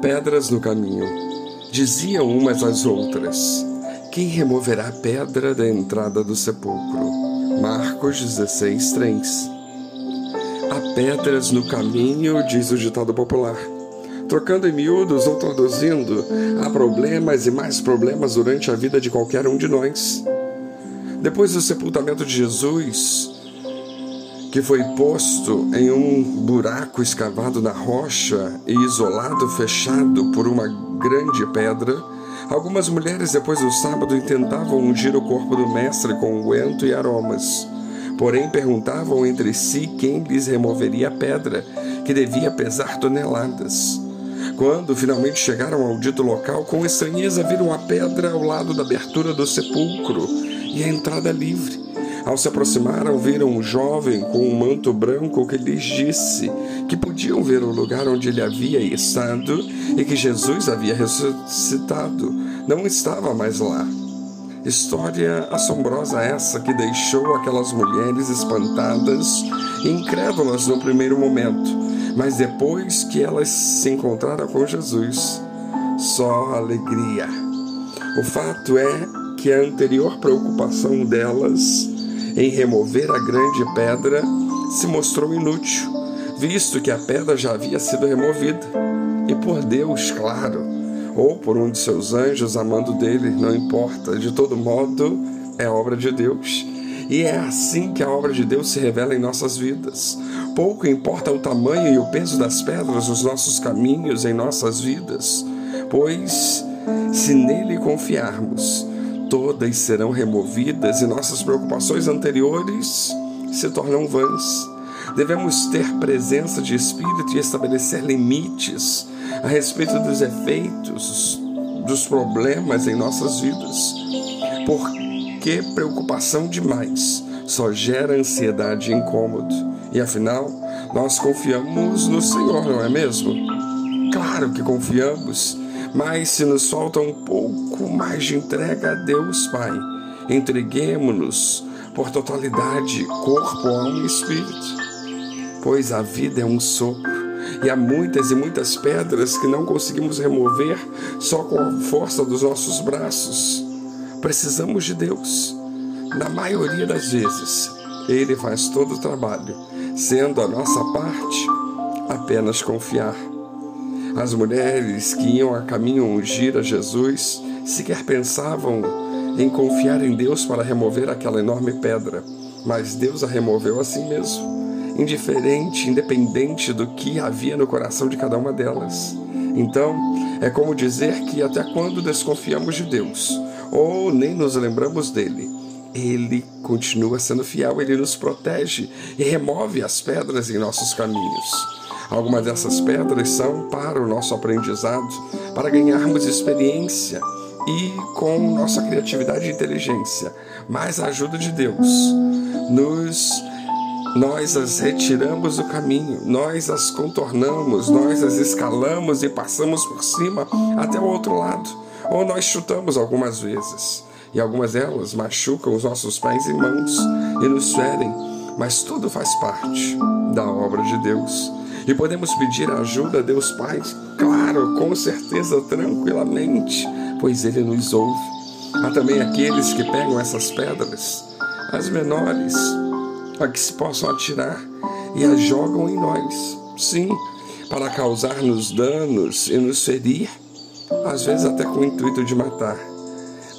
Pedras no caminho. Diziam umas às outras: Quem removerá a pedra da entrada do sepulcro? Marcos 16, 3. Há pedras no caminho, diz o ditado popular. Trocando em miúdos ou traduzindo, há problemas e mais problemas durante a vida de qualquer um de nós. Depois do sepultamento de Jesus, que foi posto em um buraco escavado na rocha e isolado, fechado por uma grande pedra, algumas mulheres, depois do sábado, tentavam ungir o corpo do Mestre com unguento e aromas. Porém, perguntavam entre si quem lhes removeria a pedra, que devia pesar toneladas. Quando finalmente chegaram ao dito local, com estranheza viram a pedra ao lado da abertura do sepulcro e a entrada livre. Ao se aproximaram, viram um jovem com um manto branco que lhes disse que podiam ver o lugar onde ele havia estado e que Jesus havia ressuscitado. Não estava mais lá. História assombrosa essa que deixou aquelas mulheres espantadas e incrédulas no primeiro momento, mas depois que elas se encontraram com Jesus, só alegria. O fato é que a anterior preocupação delas em remover a grande pedra se mostrou inútil, visto que a pedra já havia sido removida. E por Deus, claro, ou por um de seus anjos amando dele, não importa, de todo modo é obra de Deus. E é assim que a obra de Deus se revela em nossas vidas. Pouco importa o tamanho e o peso das pedras nos nossos caminhos, em nossas vidas, pois se nele confiarmos, todas serão removidas e nossas preocupações anteriores se tornam vãs. Devemos ter presença de espírito e estabelecer limites a respeito dos efeitos dos problemas em nossas vidas. Porque preocupação demais só gera ansiedade e incômodo. E afinal, nós confiamos no Senhor, não é mesmo? Claro que confiamos mas se nos falta um pouco mais de entrega a Deus, Pai, entreguemos-nos por totalidade, corpo, alma e espírito. Pois a vida é um sopro e há muitas e muitas pedras que não conseguimos remover só com a força dos nossos braços. Precisamos de Deus. Na maioria das vezes, Ele faz todo o trabalho, sendo a nossa parte apenas confiar. As mulheres que iam a caminho ungir a Jesus sequer pensavam em confiar em Deus para remover aquela enorme pedra, mas Deus a removeu assim mesmo, indiferente, independente do que havia no coração de cada uma delas. Então, é como dizer que até quando desconfiamos de Deus ou nem nos lembramos dele, ele continua sendo fiel, ele nos protege e remove as pedras em nossos caminhos. Algumas dessas pedras são para o nosso aprendizado, para ganharmos experiência e com nossa criatividade e inteligência, mais a ajuda de Deus, nos nós as retiramos do caminho, nós as contornamos, nós as escalamos e passamos por cima até o outro lado, ou nós chutamos algumas vezes, e algumas delas machucam os nossos pés e mãos e nos ferem, mas tudo faz parte da obra de Deus. E podemos pedir ajuda a Deus Pai, claro, com certeza, tranquilamente, pois Ele nos ouve. Há também aqueles que pegam essas pedras, as menores, a que se possam atirar, e as jogam em nós. Sim, para causar-nos danos e nos ferir, às vezes até com o intuito de matar.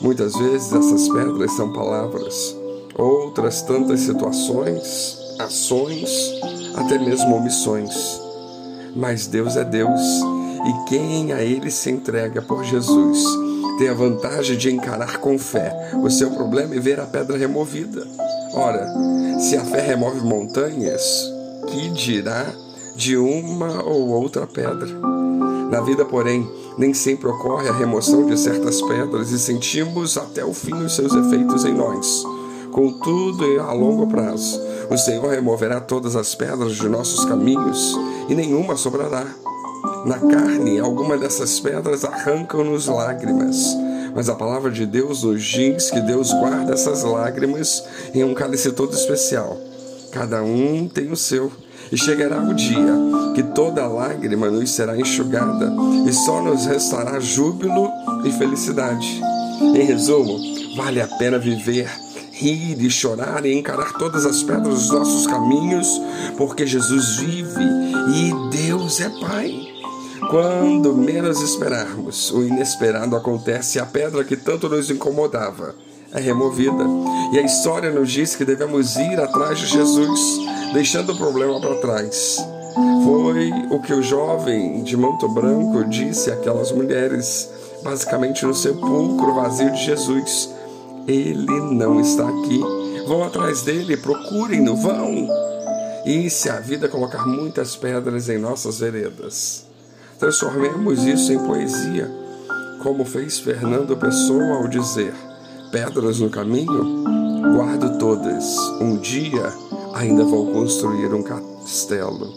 Muitas vezes essas pedras são palavras, outras tantas situações, ações, até mesmo omissões. Mas Deus é Deus e quem a Ele se entrega por Jesus tem a vantagem de encarar com fé o seu problema e ver a pedra removida. Ora, se a fé remove montanhas, que dirá de uma ou outra pedra? Na vida, porém, nem sempre ocorre a remoção de certas pedras e sentimos até o fim os seus efeitos em nós. Contudo, a longo prazo, o Senhor removerá todas as pedras de nossos caminhos e nenhuma sobrará. Na carne, alguma dessas pedras arrancam-nos lágrimas, mas a palavra de Deus nos diz que Deus guarda essas lágrimas em um cálice todo especial. Cada um tem o seu, E chegará o dia que toda lágrima nos será enxugada e só nos restará júbilo e felicidade. Em resumo, vale a pena viver rir e chorar e encarar todas as pedras dos nossos caminhos, porque Jesus vive e Deus é Pai. Quando menos esperarmos, o inesperado acontece e a pedra que tanto nos incomodava é removida. E a história nos diz que devemos ir atrás de Jesus, deixando o problema para trás. Foi o que o jovem de manto branco disse àquelas mulheres, basicamente no sepulcro vazio de Jesus. Ele não está aqui. Vão atrás dele, procurem-no, vão. E se a vida colocar muitas pedras em nossas veredas, transformemos isso em poesia, como fez Fernando Pessoa ao dizer: pedras no caminho, guardo todas. Um dia ainda vou construir um castelo.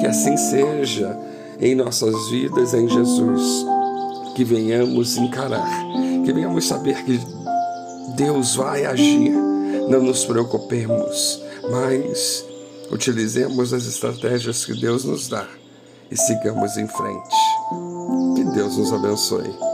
Que assim seja em nossas vidas em Jesus. Que venhamos encarar, que venhamos saber que Deus vai agir. Não nos preocupemos, mas utilizemos as estratégias que Deus nos dá e sigamos em frente. Que Deus nos abençoe.